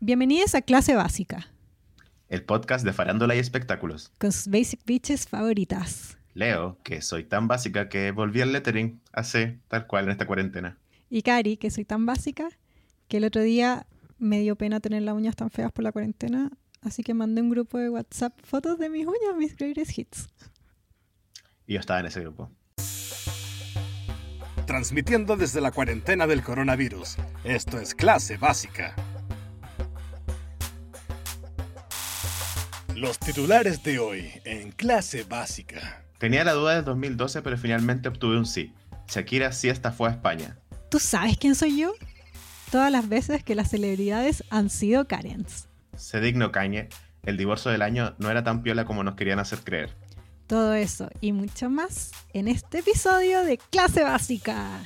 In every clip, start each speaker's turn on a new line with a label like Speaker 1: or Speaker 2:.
Speaker 1: Bienvenidos a Clase Básica,
Speaker 2: el podcast de farándula y espectáculos.
Speaker 1: con sus basic bitches favoritas.
Speaker 2: Leo, que soy tan básica que volví al lettering hace tal cual en esta cuarentena.
Speaker 1: Y Cari, que soy tan básica que el otro día me dio pena tener las uñas tan feas por la cuarentena, así que mandé un grupo de WhatsApp fotos de mis uñas, mis greatest hits.
Speaker 2: Y yo estaba en ese grupo.
Speaker 3: Transmitiendo desde la cuarentena del coronavirus. Esto es clase básica. Los titulares de hoy en clase básica.
Speaker 2: Tenía la duda del 2012, pero finalmente obtuve un sí. Shakira sí esta fue a España.
Speaker 1: ¿Tú sabes quién soy yo? Todas las veces que las celebridades han sido Karens.
Speaker 2: Se digno Cañe, el divorcio del año no era tan piola como nos querían hacer creer.
Speaker 1: Todo eso y mucho más en este episodio de Clase Básica.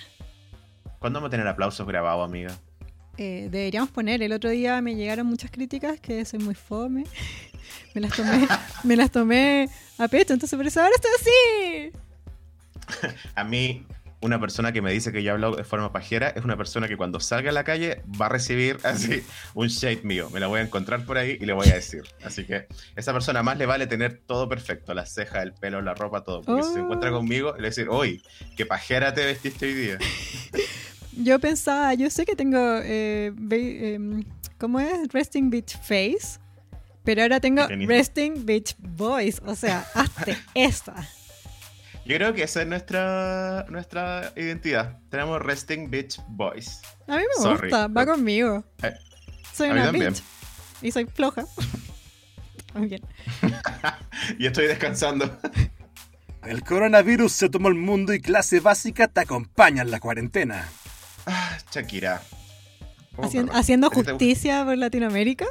Speaker 2: ¿Cuándo vamos a tener aplausos grabados, amiga?
Speaker 1: Eh, deberíamos poner, el otro día me llegaron muchas críticas que soy muy fome. Me las tomé, me las tomé a pecho, entonces por eso ahora estoy así.
Speaker 2: A mí, una persona que me dice que yo hablo de forma pajera es una persona que cuando salga a la calle va a recibir así un shade mío. Me la voy a encontrar por ahí y le voy a decir. Así que esa persona más le vale tener todo perfecto: la ceja, el pelo, la ropa, todo. Porque si se
Speaker 1: Oh.
Speaker 2: encuentra conmigo, le voy a decir, uy, qué pajera te vestiste hoy día.
Speaker 1: Yo pensaba, yo sé que tengo, eh, em, ¿cómo es? Resting Beach Face. Pero ahora tengo
Speaker 2: Mecanismo.
Speaker 1: Resting Beach Voice. O sea, hazte esta.
Speaker 2: Yo creo que esa es nuestra, nuestra identidad. Tenemos Resting Bitch Boys.
Speaker 1: A mí me
Speaker 2: Sorry.
Speaker 1: gusta, va conmigo.
Speaker 2: Eh,
Speaker 1: Soy una
Speaker 2: también.
Speaker 1: bitch. Y soy floja. Muy bien.
Speaker 2: Y estoy descansando.
Speaker 3: El coronavirus se tomó el mundo y clase básica te acompaña en la cuarentena.
Speaker 2: Ah, Shakira. Oh, perdón.
Speaker 1: haciendo justicia por Latinoamérica.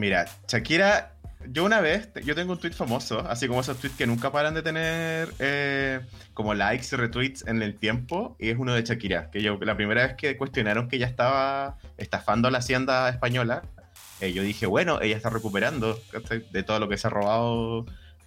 Speaker 2: Mira, Shakira, yo una vez, yo tengo un tweet famoso, así como esos tweets que nunca paran de tener eh, como likes y retweets en el tiempo, y es uno de Shakira, que yo la primera vez que cuestionaron que ella estaba estafando a la hacienda española, eh, yo dije, bueno, ella está recuperando ¿cachai? de todo lo que se ha robado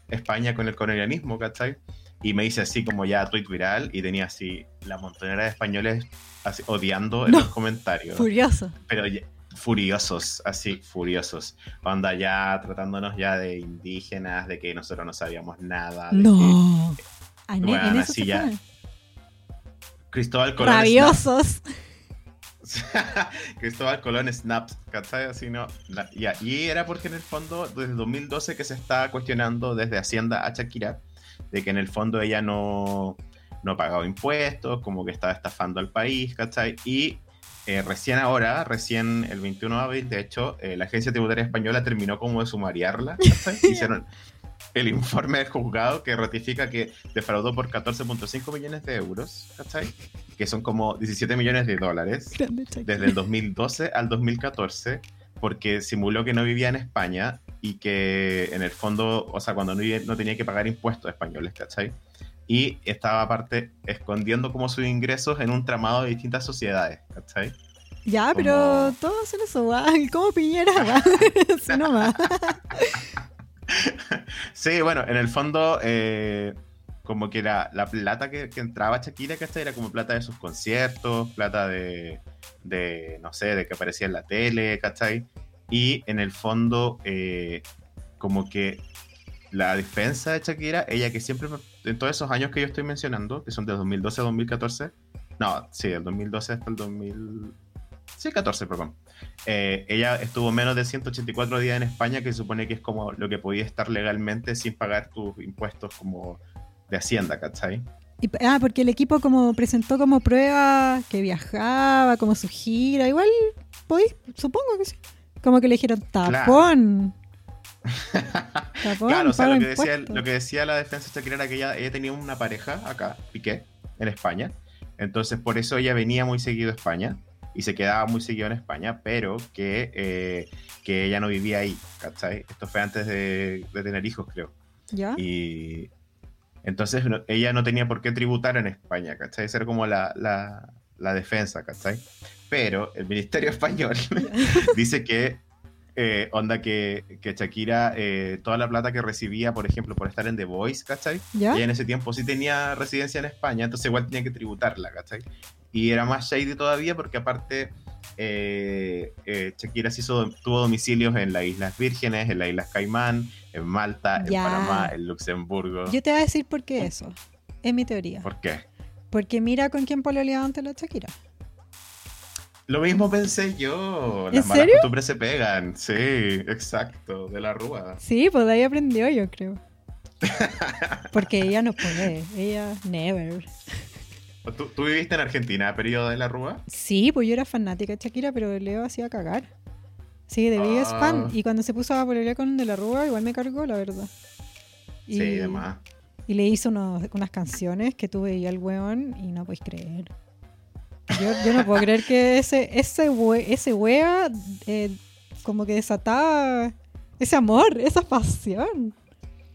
Speaker 2: España con el colonialismo, ¿cachai? Y me hice así como ya tweet viral y tenía así la montonera de españoles así, odiando en los comentarios
Speaker 1: Furioso.
Speaker 2: pero ya- furiosos, así, furiosos. Onda ya tratándonos ya de indígenas, de que nosotros no sabíamos nada. de
Speaker 1: No.
Speaker 2: que
Speaker 1: A ne-
Speaker 2: Bueno, así ya. Cristóbal Colón
Speaker 1: Rabiosos.
Speaker 2: Cristóbal Colón snaps, ¿cachai? Así no. la- y era porque en el fondo, desde el 2012 que se está cuestionando desde Hacienda a Shakira, de que en el fondo ella no, no pagaba impuestos, como que estaba estafando al país, ¿cachai? Y eh, recién ahora, recién el 21 de abril, de hecho, eh, la Agencia Tributaria Española terminó como de sumariarla. Hicieron el informe del juzgado que ratifica que defraudó por 14.5 millones de euros, ¿cachai? Que son como 17 millones de dólares desde el 2012 al 2014 porque simuló que no vivía en España y que en el fondo, o sea, cuando no, vivía- no tenía que pagar impuestos españoles, ¿cachai? Y estaba aparte escondiendo como sus ingresos en un tramado de distintas sociedades, ¿cachai?
Speaker 1: Ya, pero todos hacen eso, va. Como Piñera, va. Así nomás.
Speaker 2: Sí, bueno, en el fondo, eh, como que la, la plata que, que entraba Shakira, ¿cachai? Era como plata de sus conciertos, plata de, de, no sé, de que aparecía en la tele, ¿cachai? Y en el fondo, eh, como que la defensa de Shakira, ella que siempre, en todos esos años que yo estoy mencionando, que son de 2012 a 2014, no, sí, del 2012 hasta el 2000... Sí, 14, perdón. Eh, ella estuvo menos de 184 días en España, que se supone que es como lo que podía estar legalmente sin pagar tus impuestos como de Hacienda, ¿cachai?
Speaker 1: Y- ah, porque el equipo como presentó como prueba que viajaba, como su gira. Igual, podéis, supongo que sí. Como que le dijeron tapón. Tapón,
Speaker 2: claro, o sea, lo que, decía, lo que decía la defensa de Shakira era que ella, ella tenía una pareja acá, Piqué, en España. Entonces, por eso ella venía muy seguido a España y se quedaba muy seguido en España, pero que, eh, que ella no vivía ahí, ¿cachai? Esto fue antes de, de tener hijos, creo.
Speaker 1: ¿Ya?
Speaker 2: Y entonces no- ella no tenía por qué tributar en España, ¿cachai? Esa era como la, la, la defensa, ¿cachai? Pero el Ministerio Español dice que, eh, onda que, que Shakira, eh, toda la plata que recibía, por ejemplo, por estar en The Voice, ¿cachai?
Speaker 1: ¿Ya?
Speaker 2: Ella en ese tiempo sí tenía residencia en España, entonces igual tenía que tributarla, ¿cachai? Y era más shady todavía porque aparte eh, eh, Shakira se hizo, tuvo domicilios en las Islas Vírgenes, en las Islas Caimán, en Malta, en. Panamá, en Luxemburgo.
Speaker 1: Yo te voy a decir por qué eso. Es mi teoría.
Speaker 2: ¿Por qué?
Speaker 1: Porque mira con quién pololeaba antes la Shakira.
Speaker 2: Lo mismo pensé yo.
Speaker 1: ¿En
Speaker 2: Las malas
Speaker 1: serio?
Speaker 2: costumbres se pegan. Sí, exacto. De la rúa.
Speaker 1: Sí, pues de ahí aprendió, yo creo. Porque ella no puede. Ella, never.
Speaker 2: ¿Tú, tú viviste en Argentina, periodo de la rúa?
Speaker 1: Sí, pues yo era fanática de Shakira, pero Leo hacía cagar. Sí, de Big es
Speaker 2: Ah.
Speaker 1: fan. Y cuando se puso a pololear con De la Rúa, igual me cargó, la verdad. Y,
Speaker 2: Sí, demás.
Speaker 1: y le hizo unos- unas canciones que tú veías al weón y no podéis creer. Yo, yo no puedo creer que ese, ese, we- ese wea eh, como que desataba ese amor, esa pasión.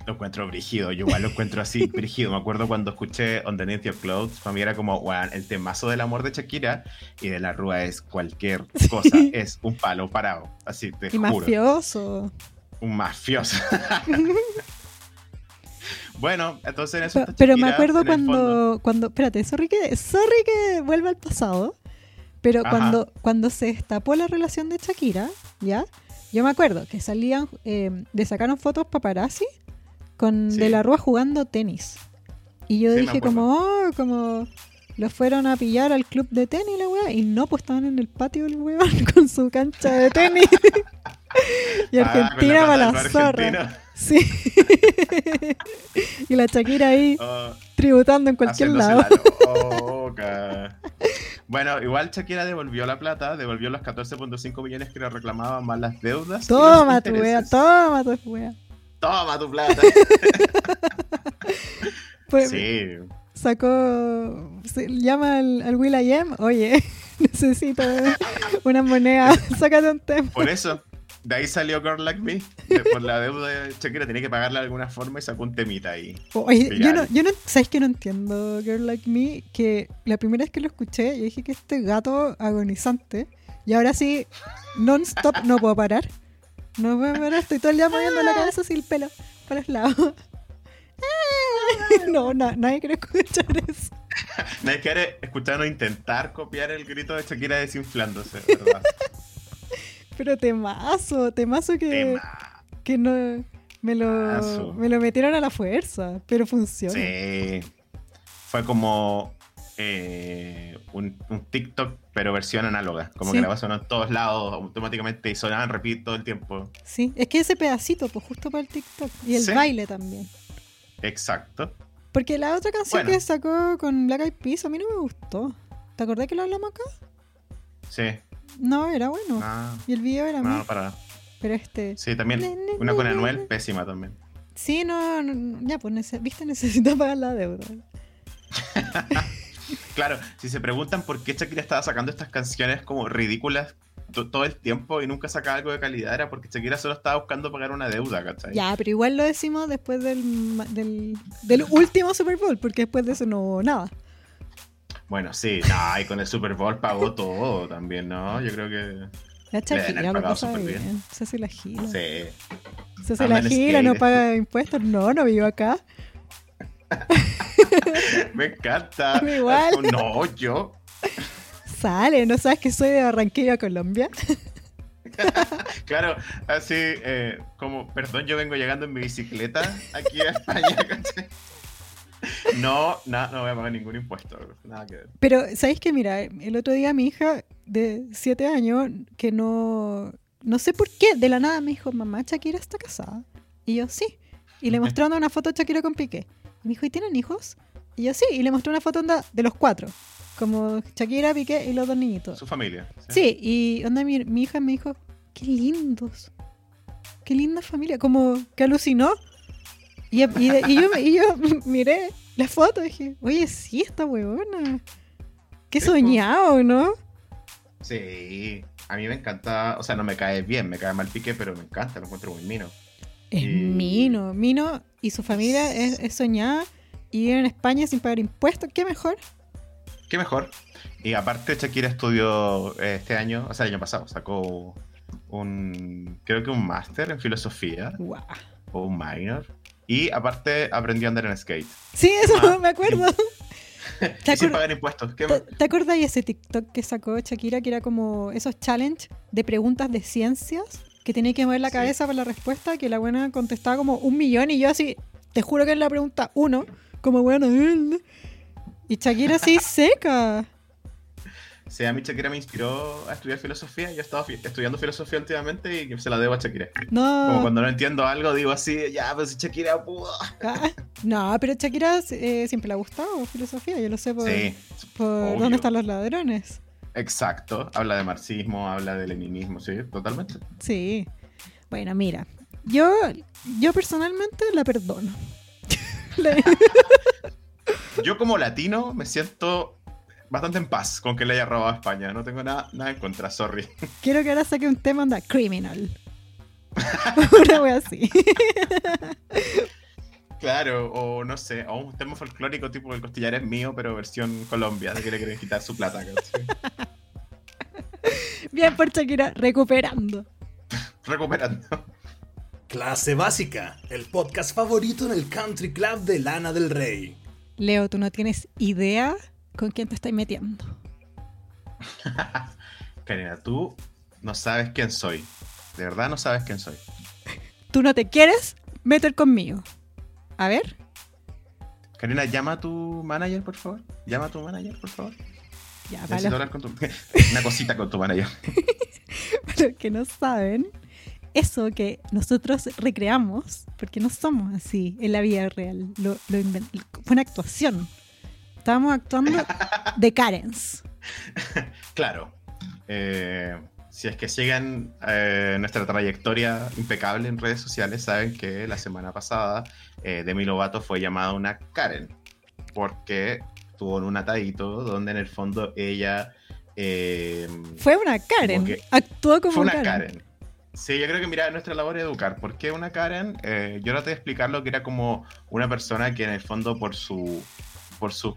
Speaker 2: Lo encuentro brígido. Yo igual lo encuentro así, brígido. Me acuerdo cuando escuché Underneath Your Clothes. Para mí era como, weón, el temazo del amor de Shakira y de la rúa es cualquier cosa. Es un palo parado. Así, te
Speaker 1: Y
Speaker 2: juro.
Speaker 1: mafioso.
Speaker 2: Un mafioso. bueno, entonces en eso
Speaker 1: Pe-
Speaker 2: está
Speaker 1: Pero me acuerdo
Speaker 2: el
Speaker 1: cuando, cuando, espérate, sorry que, sorry que vuelva al pasado, pero
Speaker 2: Ajá.
Speaker 1: cuando, cuando se destapó la relación de Shakira, ¿ya? Yo me acuerdo que salían, eh, le sacaron fotos paparazzi con
Speaker 2: Sí.
Speaker 1: De la Rúa jugando tenis. Y yo
Speaker 2: Sí,
Speaker 1: dije como, oh, como los fueron a pillar al club de tenis la weá, y no, pues estaban en el patio del weón con su cancha de tenis. y
Speaker 2: Ah,
Speaker 1: Argentina
Speaker 2: plata
Speaker 1: para la zorra. Sí. y la Shakira ahí
Speaker 2: Oh,
Speaker 1: tributando en cualquier lado.
Speaker 2: la. Bueno, igual Shakira devolvió la plata, devolvió los 14.5 millones que le reclamaban más las deudas.
Speaker 1: Toma tu wea, toma tu wea.
Speaker 2: Toma tu plata.
Speaker 1: Pues
Speaker 2: sí,
Speaker 1: sacó, se llama al, al Will I Am, oye, necesito una moneda, sácate un tempo.
Speaker 2: por eso. De ahí salió Girl Like Me. de- por la deuda de Shakira tenía que pagarla de alguna forma y sacó un temita ahí.
Speaker 1: Oye, yo no, yo no, ¿sabes que no entiendo Girl Like Me? Que la primera vez que lo escuché, yo dije que este gato agonizante, y ahora sí, non-stop, no puedo parar. No puedo parar, estoy todo el día moviendo la cabeza así el pelo para los lados. No, no, nadie quiere escuchar eso.
Speaker 2: Nadie quiere escuchar o intentar copiar el grito de Shakira desinflándose, ¿verdad?
Speaker 1: Pero temazo, temazo que,
Speaker 2: Tema.
Speaker 1: que no me lo,
Speaker 2: Temazo.
Speaker 1: me lo metieron a la fuerza, pero funciona.
Speaker 2: Sí. Fue como eh, un, un TikTok, pero versión análoga. Como
Speaker 1: Sí.
Speaker 2: que la vas sonando en todos lados automáticamente y sonaban repeat todo el tiempo.
Speaker 1: Sí, es que ese pedacito, pues justo para el TikTok. Y el
Speaker 2: Sí.
Speaker 1: baile también.
Speaker 2: Exacto.
Speaker 1: Porque la otra canción
Speaker 2: Bueno.
Speaker 1: que sacó con Black Eyed Peas a mí no me gustó. ¿Te acordás que lo hablamos acá?
Speaker 2: Sí.
Speaker 1: No, era bueno.
Speaker 2: No,
Speaker 1: Y el video era
Speaker 2: no,
Speaker 1: malo.
Speaker 2: para.
Speaker 1: Pero este.
Speaker 2: Sí, también. Una con Anuel, pésima también.
Speaker 1: Sí, no, no, ya, pues, nece- viste, necesito pagar la deuda.
Speaker 2: Claro, si se preguntan por qué Shakira estaba sacando estas canciones como ridículas to- todo el tiempo y nunca sacaba algo de calidad, era porque Shakira solo estaba buscando pagar una deuda, ¿cachai?
Speaker 1: Ya, pero igual lo decimos después del, del, del último Super Bowl, porque después de eso no hubo nada.
Speaker 2: Bueno, sí, no, y con el Super Bowl pagó todo también, ¿no? Yo creo que.
Speaker 1: La Shakira lo pasa bien.
Speaker 2: bien.
Speaker 1: Se hace la gira.
Speaker 2: Sí.
Speaker 1: Se hace la gira, no paga impuestos. No, no vivo acá.
Speaker 2: Me encanta.
Speaker 1: Igual.
Speaker 2: No, yo.
Speaker 1: Sale, ¿no sabes que soy de Barranquilla, Colombia?
Speaker 2: Claro, así eh, como, perdón, yo vengo llegando en mi bicicleta aquí a España, ¿cachai? No, no, no voy a pagar ningún impuesto, nada que ver.
Speaker 1: Pero, ¿sabéis que Mira, el otro día mi hija de 7 años, que no. No sé por qué, de la nada me dijo, mamá, Shakira está casada. Y yo, sí. Y le mostrando una foto de Shakira con Piqué. Y me dijo, ¿y tienen hijos? Y yo, sí. Y le mostré una foto onda, de los cuatro. Como Shakira, Piqué y los dos niñitos.
Speaker 2: Su familia.
Speaker 1: Sí, y onda, mi, mi hija me dijo, qué lindos. Qué linda familia. Como que alucinó. Y, y- y yo, y yo miré la foto y dije, oye, sí, esta huevona. Qué soñado, ¿no?
Speaker 2: Sí, a mí me encanta, o sea, no me cae bien, me cae mal pique, pero me encanta, lo encuentro muy mino.
Speaker 1: Es Mino. Mino y su familia es, es soñada y en España sin pagar impuestos. ¿Qué mejor?
Speaker 2: Qué mejor. Y aparte, Shakira estudió eh, este año, o sea, el año pasado, sacó un, creo que un máster en filosofía o un minor. Y aparte aprendió a andar en skate.
Speaker 1: Sí, eso
Speaker 2: Ah,
Speaker 1: me acuerdo.
Speaker 2: y sin pagar impuestos. ¿Qué
Speaker 1: ¿Te, ¿Te acordás de ese TikTok que sacó Shakira que era como esos challenge de preguntas de ciencias? Que tenía que mover la cabeza para la respuesta, que la buena contestaba como un millón y yo así, te juro que es la pregunta uno, como bueno, y Shakira así seca.
Speaker 2: Sí, a mí Shakira me inspiró a estudiar filosofía. Yo he estado estudiando filosofía últimamente y se la debo a Shakira. No. Como cuando no entiendo algo, digo así, ya, pues Shakira pudo.
Speaker 1: Ah, no, pero Shakira eh, siempre le ha gustado filosofía, yo lo sé por, por dónde están los ladrones.
Speaker 2: Exacto, habla de marxismo, habla de leninismo, sí, totalmente.
Speaker 1: Sí. Bueno, mira, yo, yo personalmente la perdono.
Speaker 2: yo como latino me siento bastante en paz con que le haya robado a España. No tengo nada, nada en contra, sorry.
Speaker 1: Quiero que ahora saque un tema anda criminal. Una wea así.
Speaker 2: Claro, o no sé, o un tema folclórico tipo el costillar es mío, pero versión Colombia, de que le quieren quitar su plata.
Speaker 1: Bien por Shakira, recuperando.
Speaker 2: recuperando.
Speaker 3: Clase Básica, el podcast favorito en el Country Club de Lana del Rey.
Speaker 1: Leo, tú no tienes idea con quién te estás metiendo.
Speaker 2: Karina, tú no sabes quién soy. De verdad no sabes quién soy.
Speaker 1: Tú no te quieres meter conmigo. A ver.
Speaker 2: Karina, llama a tu manager, por favor. Llama a tu manager, por favor.
Speaker 1: Ya, vale.
Speaker 2: Una cosita con tu manager.
Speaker 1: Para que no saben, eso que nosotros recreamos, porque no somos así en la vida real, lo, lo fue una actuación. Estábamos actuando de Karens.
Speaker 2: Claro. Eh, si es que siguen eh, nuestra trayectoria impecable en redes sociales, saben que la semana pasada eh, Demi Lovato fue llamada una Karen. Porque tuvo un atadito donde en el fondo ella.
Speaker 1: fue una Karen. Actuó como
Speaker 2: fue una Karen. Sí, yo creo que mira, nuestra labor es educar. ¿Por qué una Karen? yo no te voy a explicar lo que era como una persona que en el fondo por su por su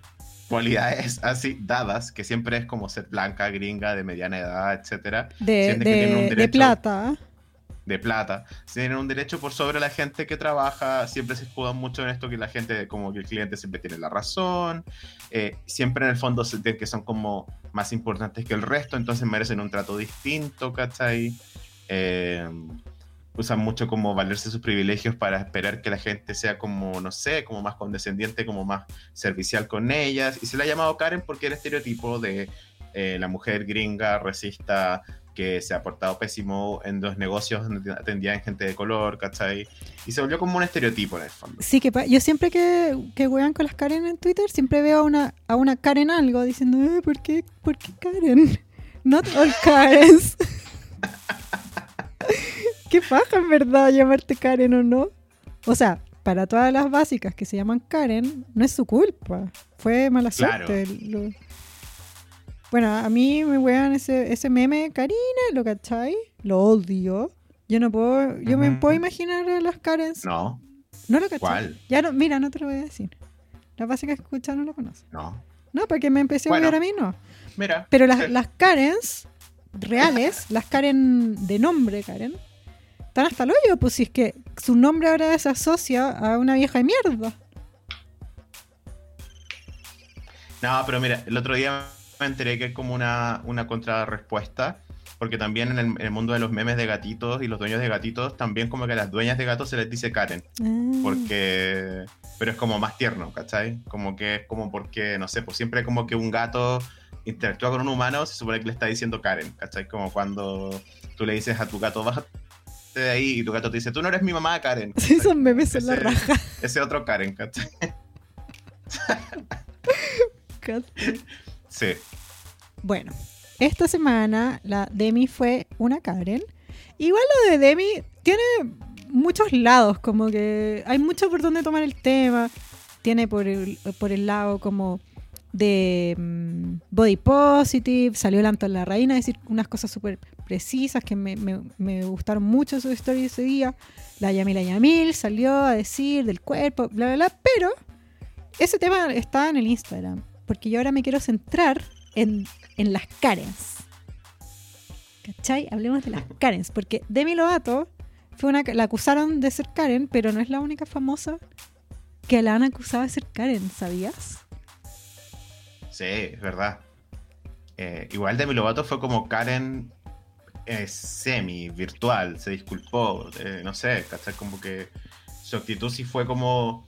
Speaker 2: cualidades así dadas, que siempre es como ser blanca, gringa, de mediana edad, etcétera.
Speaker 1: De, de, plata.
Speaker 2: De plata. Tienen un derecho por sobre la gente que trabaja. Siempre se escudan mucho en esto que la gente, como que el cliente siempre tiene la razón. Eh, siempre en el fondo se que son como más importantes que el resto, entonces merecen un trato distinto, ¿cachai? Eh, usan mucho como valerse sus privilegios para esperar que la gente sea como, no sé, como más condescendiente, como más servicial con ellas. Y se le ha llamado Karen porque era estereotipo de eh, la mujer gringa, resista, que se ha portado pésimo en dos negocios donde atendían gente de color, ¿cachai? Y se volvió como un estereotipo en el fondo.
Speaker 1: Sí, que yo siempre que, que wean con las Karen en Twitter, siempre veo a una, a una Karen algo diciendo, eh, ¿por, qué, ¿por qué Karen? Not all Karens. Qué paja, en verdad, llamarte Karen o no. O sea, para todas las básicas que se llaman Karen, no es su culpa. Fue mala suerte. Bueno, a mí me wean ese, ese meme, Karina, ¿lo cachai? Lo odio. Yo no puedo, yo me puedo imaginar a las Karens.
Speaker 2: No.
Speaker 1: No lo cachai. ¿Cuál? Ya no, mira, no te lo voy a decir. Las básicas que escuchan no lo conocen.
Speaker 2: No.
Speaker 1: No, porque me empecé a odiar a mí, no.
Speaker 2: Mira.
Speaker 1: Pero las, las Karens reales, las Karen de nombre Karen, están hasta el hoyo, pues si es que su nombre ahora se asocia a una vieja de mierda.
Speaker 2: No, pero mira, el otro día me enteré que es como una, una contrarrespuesta, porque también en el, mundo de los memes de gatitos y los dueños de gatitos, también como que a las dueñas de gatos se les dice Karen. Ah. Porque. Pero es como más tierno, ¿cachai? Como que es como porque, no sé, pues siempre como que un gato interactúa con un humano, se supone que le está diciendo Karen, ¿cachai? Como cuando tú le dices a tu gato, baja de ahí y tu gato te dice, tú no eres mi mamá, Karen.
Speaker 1: Sí, son memes en la raja.
Speaker 2: Ese otro Karen, ¿cachai? sí.
Speaker 1: Bueno, esta semana la Demi fue una Karen. Igual lo de Demi tiene muchos lados, como que hay mucho por donde tomar el tema. Tiene por el, por el lado como de mm, body positive, salió Lanto la Reina a decir unas cosas súper precisas que me, me, gustaron mucho su historia ese día. La Yamila Yamil salió a decir del cuerpo, bla, bla, bla, pero ese tema está en el Instagram, porque yo ahora me quiero centrar en, en las Karens. ¿Cachai? Hablemos de las Karens, porque Demi Lovato fue una, la acusaron de ser Karen, pero no es la única famosa que la han acusado de ser Karen, ¿sabías?
Speaker 2: Sí, es verdad. Eh, igual Demi Lovato fue como Karen eh, semi virtual, se disculpó, eh, no sé, ¿cachai? Como que su actitud sí fue como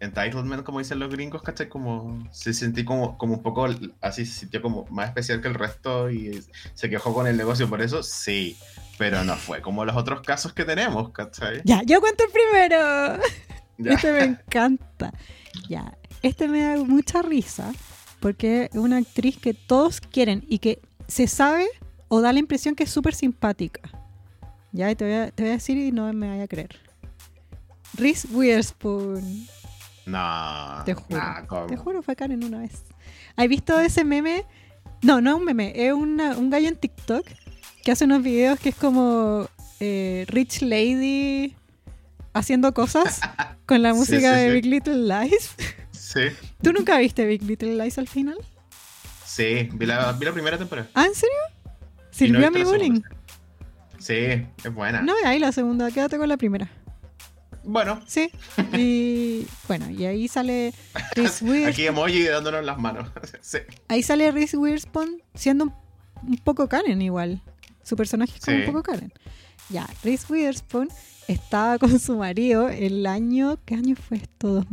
Speaker 2: entitlement, como dicen los gringos, ¿cachai? Como se sentí como, como un poco así, se sintió como más especial que el resto y se quejó con el negocio por eso, sí, pero no fue como los otros casos que tenemos, ¿cachai?
Speaker 1: Ya, yo cuento el primero. Este me encanta. Ya, este me da mucha risa porque es una actriz que todos quieren y que se sabe o da la impresión que es súper simpática. Ya, te voy, a, te voy a decir y no me vaya a creer. Reese Witherspoon.
Speaker 2: No.
Speaker 1: Te juro. te juro, fue Karen una vez. ¿Has visto ese meme? No, no es un meme, es un gallo en TikTok que hace unos videos que es como eh, Rich Lady haciendo cosas con la música de Big Little Lies.
Speaker 2: Sí.
Speaker 1: ¿Tú nunca viste Big Little Lies al final?
Speaker 2: Sí, vi la, vi la primera temporada.
Speaker 1: ¿Ah, en serio? ¿Sirvió a mi bullying?
Speaker 2: Sí, es buena.
Speaker 1: No, ahí la segunda, quédate con la primera.
Speaker 2: Bueno.
Speaker 1: Sí. Y bueno, y ahí sale Reese Witherspoon.
Speaker 2: Aquí emoji dándonos las manos. sí.
Speaker 1: Ahí sale Reese Witherspoon siendo un, poco Karen igual. Su personaje es como un poco Karen. Ya, Reese Witherspoon estaba con su marido el año, ¿qué año fue esto?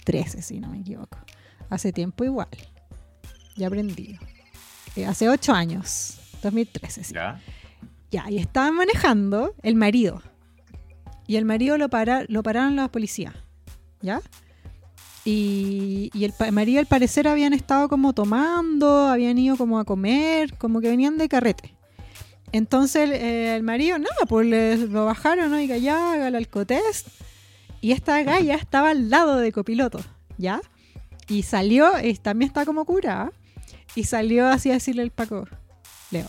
Speaker 1: 2013, si no me equivoco. Hace tiempo igual. Ya aprendí. Eh, hace ocho años. 2013, sí.
Speaker 2: Ya.
Speaker 1: Ya, y estaban manejando el marido. Y el marido lo, para, lo pararon los policías. ¿Ya? Y, y el, marido al parecer habían estado como tomando, habían ido como a comer, como que venían de carrete. Entonces el marido, nada, pues lo bajaron, ¿no? Y ya haga el alcotest. Y esta galla estaba al lado de copiloto, ¿ya? Y salió, y también está como curada. Y salió así a decirle al Paco, Leo.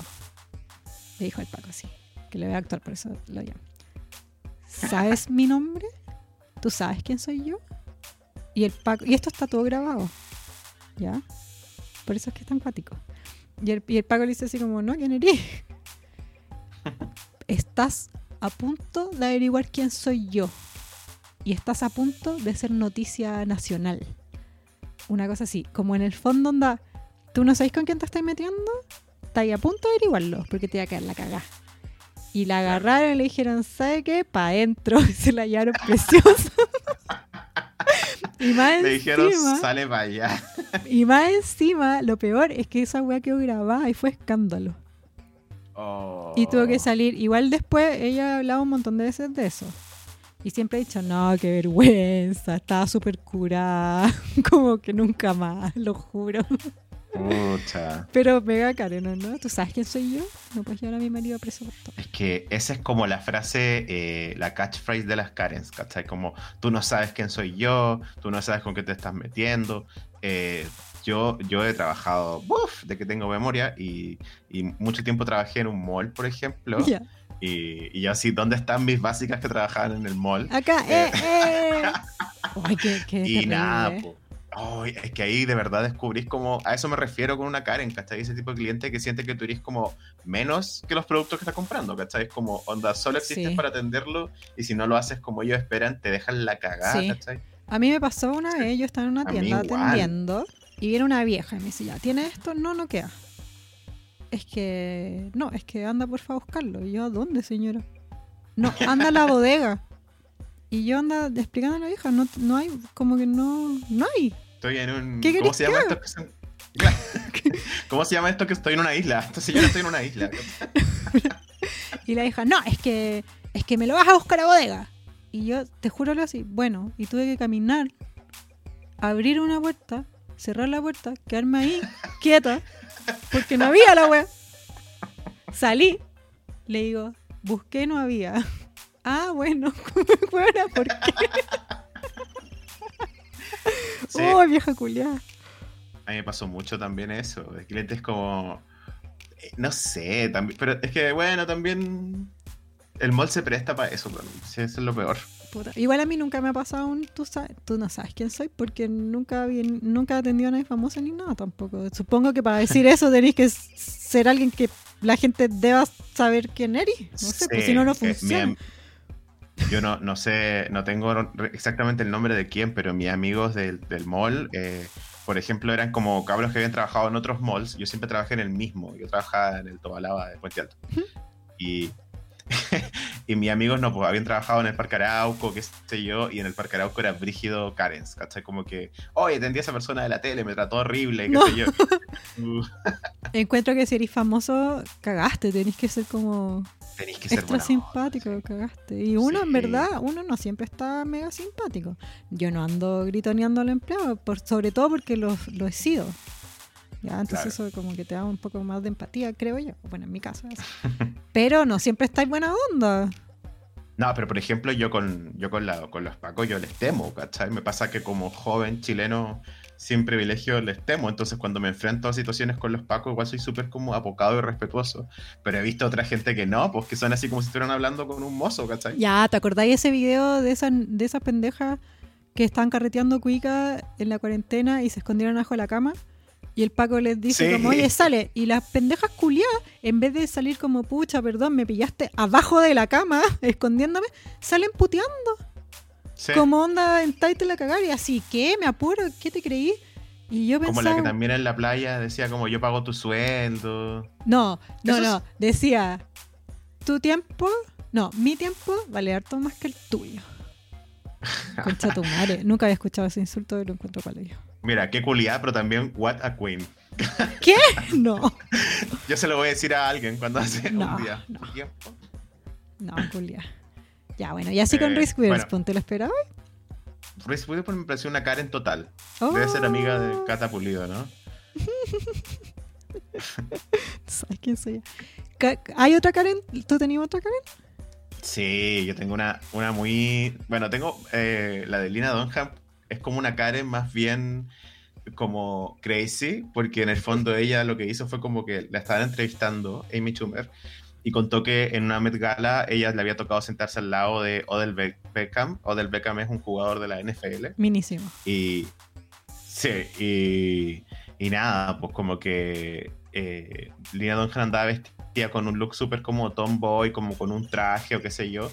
Speaker 1: Le dijo el Paco así, que le voy a actuar, por eso lo llamo. ¿Sabes mi nombre? ¿Tú sabes quién soy yo? Y el Paco, y esto está todo grabado, ¿ya? Por eso es que es tan. Y el, y el Paco le dice así como, no, ¿quién eres? estás a punto de averiguar quién soy yo. Y estás a punto de ser noticia nacional. Una cosa así, como en el fondo onda, tú no sabes con quién te estás metiendo, estás a punto de averiguarlo, porque te va a caer la cagada. Y la agarraron y le dijeron, ¿sabe qué? Pa' adentro. Y se la hallaron preciosa.
Speaker 2: y más le dijeron, sale para allá.
Speaker 1: y más encima, lo peor es que esa weá quedó grabada y fue escándalo. Y tuvo que salir. Igual después ella ha hablado un montón de veces de eso. Y siempre ha dicho, no, qué vergüenza, estaba súper curada. Como que nunca más, lo juro. Pero mega Karen, ¿no? ¿Tú sabes quién soy yo? No puedes llevar a mi marido preso por todo.
Speaker 2: Es que esa es como la frase, eh, la catchphrase de las Karens, ¿cachai? Como tú no sabes quién soy yo, tú no sabes con qué te estás metiendo. Eh, yo, yo he trabajado, uf, de que tengo memoria, y, mucho tiempo trabajé en un mall, por ejemplo. Y, y, yo así, ¿dónde están mis básicas que trabajaban en el mall?
Speaker 1: Acá, eh, eh. eh. Ay, qué,
Speaker 2: y nada, es que ahí de verdad descubrís como, a eso me refiero con una Karen, ¿cachai? Ese tipo de cliente que siente que tú eres como menos que los productos que está comprando, ¿cachai? Es como, onda, solo existes para atenderlo y si no lo haces como ellos esperan, te dejan la cagada, ¿cachai?
Speaker 1: A mí me pasó una vez, yo estaba en una tienda atendiendo y viene una vieja y me dice, ya, ¿tiene esto? No, no queda. Es que, no, es que anda por favor a buscarlo. Y yo, ¿a dónde, señora? No, anda a la bodega. Y yo anda explicando a la vieja, no, no hay, como que no, no hay.
Speaker 2: Estoy en un... ¿Cómo se llama esto? ¿Cómo se llama esto que estoy en una isla? Entonces yo no estoy en una isla.
Speaker 1: y la vieja, no, es que, es que me lo vas a buscar a bodega. Y yo, te juro lo así, bueno, y tuve que caminar, abrir una puerta, cerrar la puerta, quedarme ahí, quieta, porque no había la wea. Salí, le digo, busqué, no había. Ah, bueno, bueno, ¿por qué? Oh, vieja culiada.
Speaker 2: A mí me pasó mucho también eso. De clientes como. Eh, no sé, también. Pero es que, bueno, también. El mall se presta para eso, eso es lo peor.
Speaker 1: Igual a mí nunca me ha pasado un tú, sabes, tú no sabes quién soy porque nunca, nunca he atendido a nadie famoso ni nada tampoco. Supongo que para decir eso tenéis que ser alguien que la gente deba saber quién eres. No sé, pues si no, no eh, funciona.
Speaker 2: yo no, no sé, no tengo exactamente el nombre de quién, pero mis amigos del, del mall, eh, por ejemplo, eran como cabros que habían trabajado en otros malls. Yo siempre trabajé en el mismo. Yo trabajaba en el Tobalaba de Puente Alto. Y, y mis amigos no, pues habían trabajado en el Parque Arauco, qué sé yo, y en el Parque Arauco era Brígido Karens, ¿cachai? Como que, oye, atendí a esa persona de la tele, me trató horrible, qué sé yo.
Speaker 1: Encuentro que si eres famoso, cagaste, tenés que ser como
Speaker 2: tenés que ser
Speaker 1: extra
Speaker 2: buena
Speaker 1: simpático, cagaste. Y uno, en verdad, uno no siempre está mega simpático. Yo no ando gritoneando al empleado, por, sobre todo porque lo, lo he sido. Ya, entonces eso como que te da un poco más de empatía, creo yo. Bueno, en mi caso. es. Pero no siempre estáis buena onda.
Speaker 2: No, pero por ejemplo, yo con, yo con, la, con los pacos, yo les temo, ¿cachai? Me pasa que como joven chileno sin privilegio les temo, entonces cuando me enfrento a situaciones con los pacos, igual soy súper como apocado y respetuoso. Pero he visto otra gente que no, pues que son así como si estuvieran hablando con un mozo, ¿cachai?
Speaker 1: Ya, ¿te acordáis ese video de esas de esas pendejas que estaban carreteando cuica en la cuarentena y se escondieron abajo de la cama? Y el Paco les dice
Speaker 2: Sí.
Speaker 1: como, oye, sale. Y las pendejas culiadas, en vez de salir como, pucha, perdón, me pillaste abajo de la cama, escondiéndome, salen puteando.
Speaker 2: Sí.
Speaker 1: Como onda en title la cagar. Y así, ¿qué? Me apuro, ¿qué te creí? Y yo
Speaker 2: Como
Speaker 1: pensaba...
Speaker 2: la que también en la playa decía como yo pago tu sueldo.
Speaker 1: No, no,
Speaker 2: es-
Speaker 1: no. Decía, tu tiempo, no, mi tiempo vale harto más que el tuyo. Concha tu madre. Nunca había escuchado ese insulto y lo encuentro para ello.
Speaker 2: Mira, qué culiada, pero también what a queen.
Speaker 1: ¿Qué? No,
Speaker 2: Yo se lo voy a decir a alguien cuando hace
Speaker 1: No,
Speaker 2: un día.
Speaker 1: no.
Speaker 2: Tiempo.
Speaker 1: no, Julia. Ya, bueno, y así con
Speaker 2: Eh,
Speaker 1: Reese
Speaker 2: bueno.
Speaker 1: Witherspoon, ¿te lo esperabas?
Speaker 2: Reese Witherspoon me pareció una Karen total.
Speaker 1: Oh,
Speaker 2: Debe ser amiga de Cata Pulido, ¿no?
Speaker 1: ¿Sabes quién soy ¿Hay otra Karen? ¿Tú tenías otra Karen?
Speaker 2: Sí, yo tengo una, una muy. Bueno, tengo eh, la de Lina Dunham. Es como una Karen más bien como crazy, porque en el fondo ella lo que hizo fue como que la estaban entrevistando, Amy Schumer, y contó que en una Met Gala ella le había tocado sentarse al lado de Odell Be- Beckham. Odell Beckham es un jugador de la NFL.
Speaker 1: Minísimo.
Speaker 2: Y. Sí, y. Y nada, pues como que. Eh, Lina Dunham andaba vestida con un look súper como tomboy, como con un traje o qué sé yo.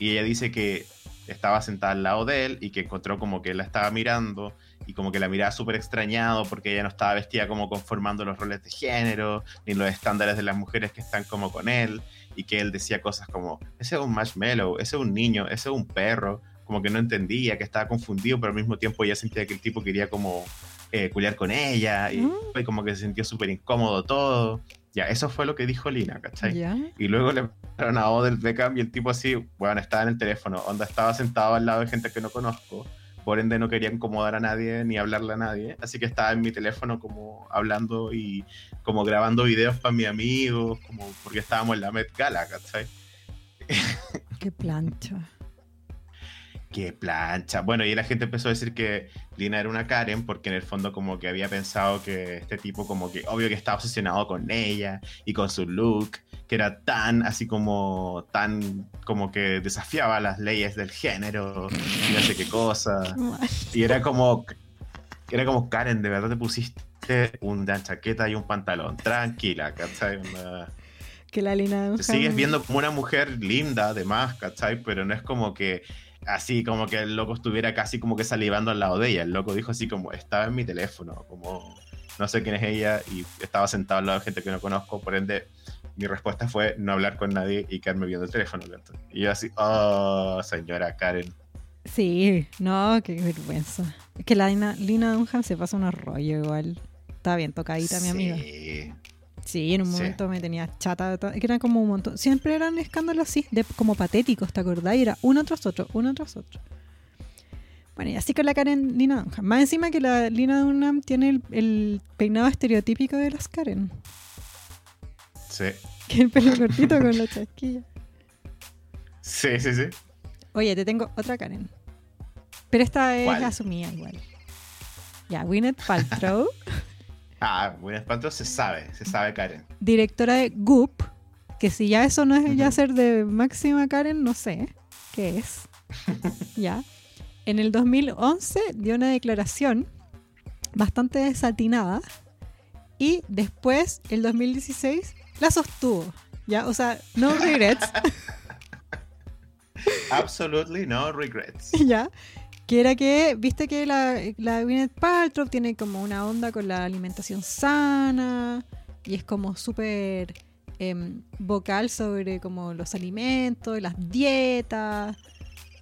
Speaker 2: Y ella dice que estaba sentada al lado de él y que encontró como que él la estaba mirando y como que la miraba súper extrañado porque ella no estaba vestida como conformando los roles de género ni los estándares de las mujeres que están como con él y que él decía cosas como ese es un marshmallow, ese es un niño, ese es un perro, como que no entendía, que estaba confundido, pero al mismo tiempo ella sentía que el tipo quería como eh, culiar con ella y,
Speaker 1: Mm.
Speaker 2: y como que se sintió súper incómodo todo. Ya, eso fue lo que dijo Lina, ¿cachai? Y luego le pasaron a Odell Beckham y el tipo así, bueno, estaba en el teléfono, onda estaba sentado al lado de gente que no conozco, por ende no quería incomodar a nadie ni hablarle a nadie, así que estaba en mi teléfono como hablando y como grabando videos para mis amigos, como porque estábamos en la Met Gala, ¿cachai?
Speaker 1: Qué plancha.
Speaker 2: Qué plancha. Bueno, y la gente empezó a decir que Lina era una Karen porque en el fondo como que había pensado que este tipo como que obvio que estaba obsesionado con ella y con su look, que era tan así como tan como que desafiaba las leyes del género y no sé qué cosa. Y era como era como Karen, de verdad te pusiste una chaqueta y un pantalón, tranquila, ¿cachai?
Speaker 1: Que la Lina
Speaker 2: te sigues viendo como una mujer linda, además, ¿cachai? Pero no es como que así como que el loco estuviera casi como que salivando al lado de ella. El loco dijo así como, estaba en mi teléfono, como no sé quién es ella y estaba sentado al lado de gente que no conozco, por ende mi respuesta fue no hablar con nadie y quedarme viendo el teléfono. Y yo así, oh, señora Karen.
Speaker 1: Sí, no, qué vergüenza. Es que la Lina, Lina Dunham se pasa unos rollos igual. Está bien tocadita, mi amiga.
Speaker 2: Sí.
Speaker 1: Sí, en un
Speaker 2: Sí.
Speaker 1: momento me tenía chata. que eran como un montón. Siempre eran escándalos así, de, como patéticos, ¿te acordás? Y era uno tras otro, uno tras otro. Bueno, y así con la Karen Lina Dunham. Más encima que la Lina Dunham tiene el, el peinado estereotípico de las Karen.
Speaker 2: Sí,
Speaker 1: Que el pelo cortito con la chasquilla.
Speaker 2: sí, sí, sí.
Speaker 1: Oye, te tengo otra Karen. Pero esta es
Speaker 2: ¿Cuál?
Speaker 1: asumida igual. Ya, Gwyneth Paltrow,
Speaker 2: Ah, buen espanto se sabe, se sabe Karen.
Speaker 1: directora de Goop, que si ya eso no es ya
Speaker 2: Ujú.
Speaker 1: ser de máxima Karen, no sé qué es. ya. En el 2011 dio una declaración bastante desatinada y después, el 2016, la sostuvo. Ya, o sea, no regrets.
Speaker 2: Absolutely no regrets.
Speaker 1: ya. Que era que, viste que la, la Gwyneth Paltrow tiene como una onda con la alimentación sana y es como súper em, vocal sobre como los alimentos, las dietas,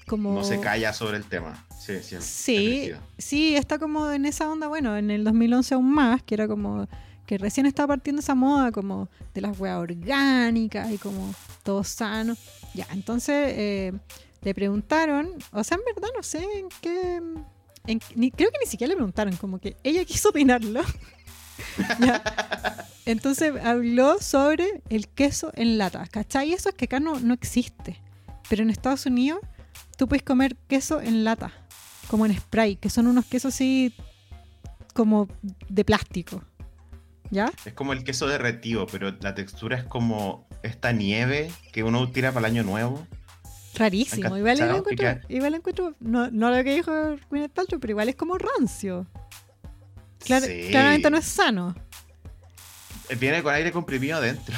Speaker 1: como...
Speaker 2: No se calla sobre el tema. Sí, sí.
Speaker 1: Sí, sí, está como en esa onda, bueno, en el 2011 aún más, que era como que recién estaba partiendo esa moda como de las weas orgánicas y como todo sano. Ya, entonces eh, le preguntaron, o sea, en verdad no sé en qué... creo que ni siquiera le preguntaron, como que ella quiso opinarlo. Entonces habló sobre el queso en lata, ¿cachai? Eso es que acá no, no existe. Pero en Estados Unidos tú puedes comer queso en lata, como en spray, que son unos quesos así como de plástico. ¿Ya?
Speaker 2: Es como el queso derretido, pero la textura es como esta nieve que uno tira para el año nuevo.
Speaker 1: Rarísimo, igual lo encuentro, igual encuentro no, no lo que dijo Gwyneth Paltrow, pero igual es como rancio. Claramente no es sano.
Speaker 2: Eh, viene con aire comprimido adentro.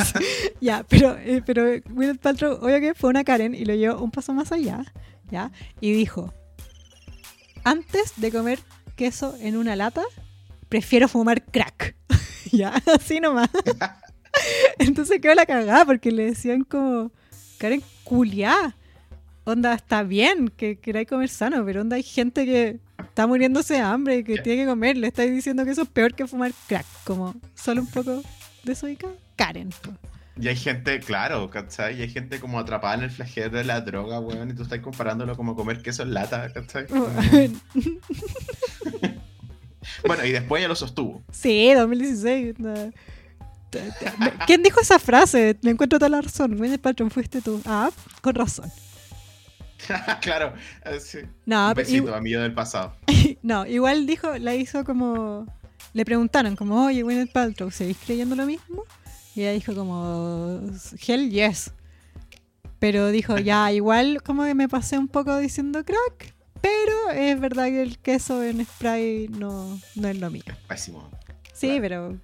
Speaker 1: ya, pero, eh, pero Gwyneth Paltrow, obvio que fue una Karen y lo llevó un paso más allá, ¿ya? Y dijo, antes de comer queso en una lata, prefiero fumar crack. ya, así nomás. Entonces quedó la cagada porque le decían como, Karen, culiá. Onda, está bien que queráis comer sano, pero onda hay gente que está muriéndose de hambre y que tiene que comer. Le estáis diciendo que eso es peor que fumar crack. Como solo un poco desubicado. Karen.
Speaker 2: Y hay gente, claro, ¿cachai? Y hay gente como atrapada en el flagelo de la droga, weón, y tú estás comparándolo como comer queso en lata, ¿cachai? bueno, y después ya lo sostuvo.
Speaker 1: Sí, 2016. ¿Quién dijo esa frase? Le encuentro toda la razón. Bueno, patrón, fuiste tú. Ah, con razón.
Speaker 2: claro, eh, sí. No, Un besito a mí del pasado.
Speaker 1: no, igual dijo, la hizo como. Le preguntaron, como, oye, Gwyneth Paltrow, ¿seguís creyendo lo mismo? Y ella dijo, como, hell yes. Pero dijo, ya, igual como que me pasé un poco diciendo crack, pero es verdad que el queso en spray no, no es lo mío.
Speaker 2: pésimo.
Speaker 1: Sí, pero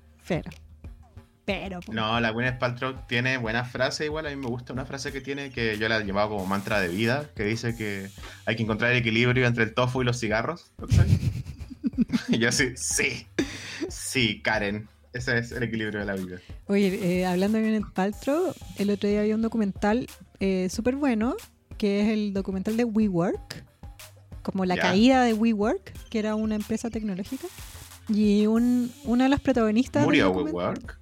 Speaker 1: fero.
Speaker 2: No, la Gwyneth Paltrow tiene buenas frases. Igual a mí me gusta una frase que tiene que yo la he llevado como mantra de vida, que dice que hay que encontrar el equilibrio entre el tofu y los cigarros. y yo sí, sí, sí, Karen. Ese es el equilibrio de la vida.
Speaker 1: Oye, eh, hablando de Gwyneth Paltrow, el otro día había un documental eh, súper bueno, que es el documental de WeWork, como la caída de WeWork, que era una empresa tecnológica. Y un, una de las protagonistas...
Speaker 2: ¿Murió WeWork?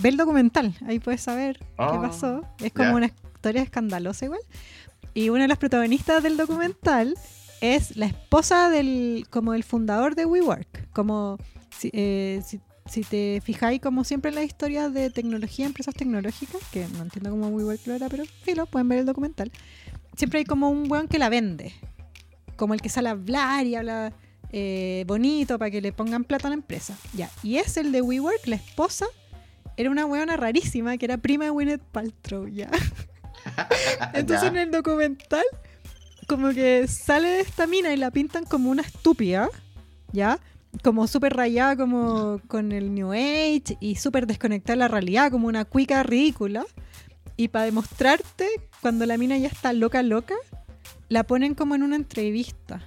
Speaker 1: Ve el documental, ahí puedes saber qué ah, pasó. Es como una historia escandalosa igual. Y una de las protagonistas del documental es la esposa del, como del fundador de WeWork. Como si, eh, si, te fijáis, como siempre en la historia de tecnología, empresas tecnológicas, que no entiendo cómo WeWork lo era, pero filo, pueden ver el documental. Siempre hay como un weón que la vende. Como el que sale a hablar y habla eh, bonito para que le pongan plata a la empresa. Ya. Y es el de WeWork, la esposa era una weona rarísima que era prima de Gwyneth Paltrow, ya. Entonces en el documental, como que sale de esta mina y la pintan como una estúpida, ¿ya? Como súper rayada como con el New Age y súper desconectada de la realidad, como una cuica ridícula. Y para demostrarte, cuando la mina ya está loca, loca, la ponen como en una entrevista.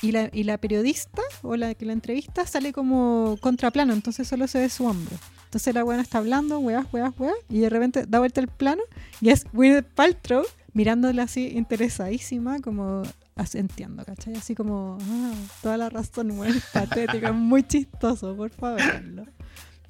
Speaker 1: Y la, y la periodista o la que la entrevista sale como contraplano, entonces solo se ve su hombro. Entonces la buena está hablando, weas, weas, weas, y de repente da vuelta el plano y es Gwyneth Paltrow mirándola así interesadísima, como asentiendo, ¿cachai? Así como, ah, toda la razón, muy patético, muy chistoso, por favor.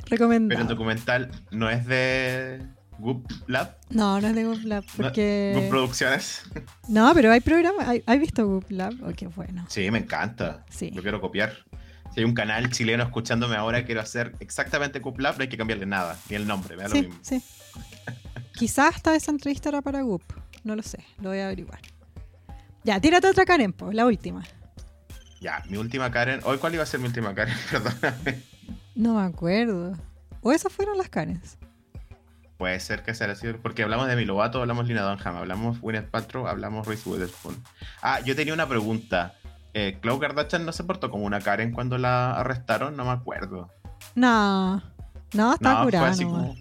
Speaker 1: Recomendado.
Speaker 2: Pero el documental no es de Goop Lab.
Speaker 1: No, no es de Goop Lab, porque...
Speaker 2: Goop Producciones.
Speaker 1: No, pero hay programas, ¿hay, visto Goop Lab? Oh, qué bueno.
Speaker 2: Sí, me encanta. Sí. Lo quiero copiar si hay un canal chileno escuchándome ahora, quiero hacer exactamente Goop Lab, no hay que cambiarle nada, ni el nombre, vea lo mismo.
Speaker 1: Sí. Quizás hasta esa entrevista era para Goop, no lo sé, lo voy a averiguar. Ya, tírate otra Karen, pues, la última.
Speaker 2: Ya, mi última Karen. ¿Hoy cuál iba a ser mi última Karen? Perdóname.
Speaker 1: No me acuerdo. ¿O esas fueron las Karens?
Speaker 2: Puede ser que sea así, porque hablamos de Milovato, hablamos Lina Dunham, hablamos Gwyneth Paltrow, hablamos Reese Witherspoon. Ah, yo tenía una pregunta eh, Khloe Kardashian no se portó como una Karen cuando la arrestaron, no me acuerdo.
Speaker 1: No, no, está no,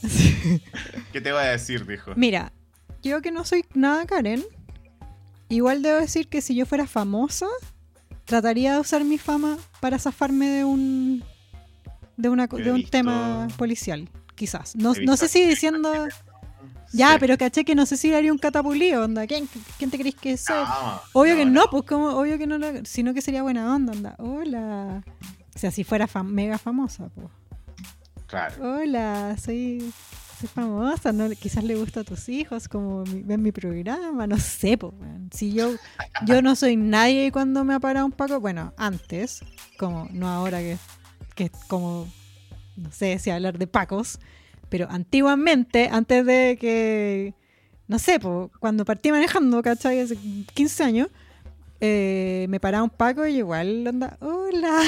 Speaker 2: ¿Qué te voy a decir? Dijo.
Speaker 1: Mira, yo que no soy nada Karen, igual debo decir que si yo fuera famosa, trataría de usar mi fama para zafarme de un de una de un
Speaker 2: visto-
Speaker 1: tema policial, quizás. No, no sé si diciendo ya,
Speaker 2: Sí.
Speaker 1: pero caché que no sé si haría un catapulío, onda. ¿Quién, quién te crees que soy?
Speaker 2: No,
Speaker 1: Obvio que no, pues como, obvio que no, lo- sino que sería buena onda, onda. Hola. O sea, si fuera fam- mega famosa, pues.
Speaker 2: Claro.
Speaker 1: Hola, soy, soy famosa, ¿no? quizás le gusta a tus hijos, como mi- ven mi programa, no sé, pues. Si yo, yo no soy nadie cuando me ha parado un paco, bueno, antes, como no ahora que, que es como, no sé si hablar de pacos, pero antiguamente, antes de que, no sé, pues, cuando partí manejando, ¿cachai? Hace 15 años, eh, me paraba un paco y igual onda, hola.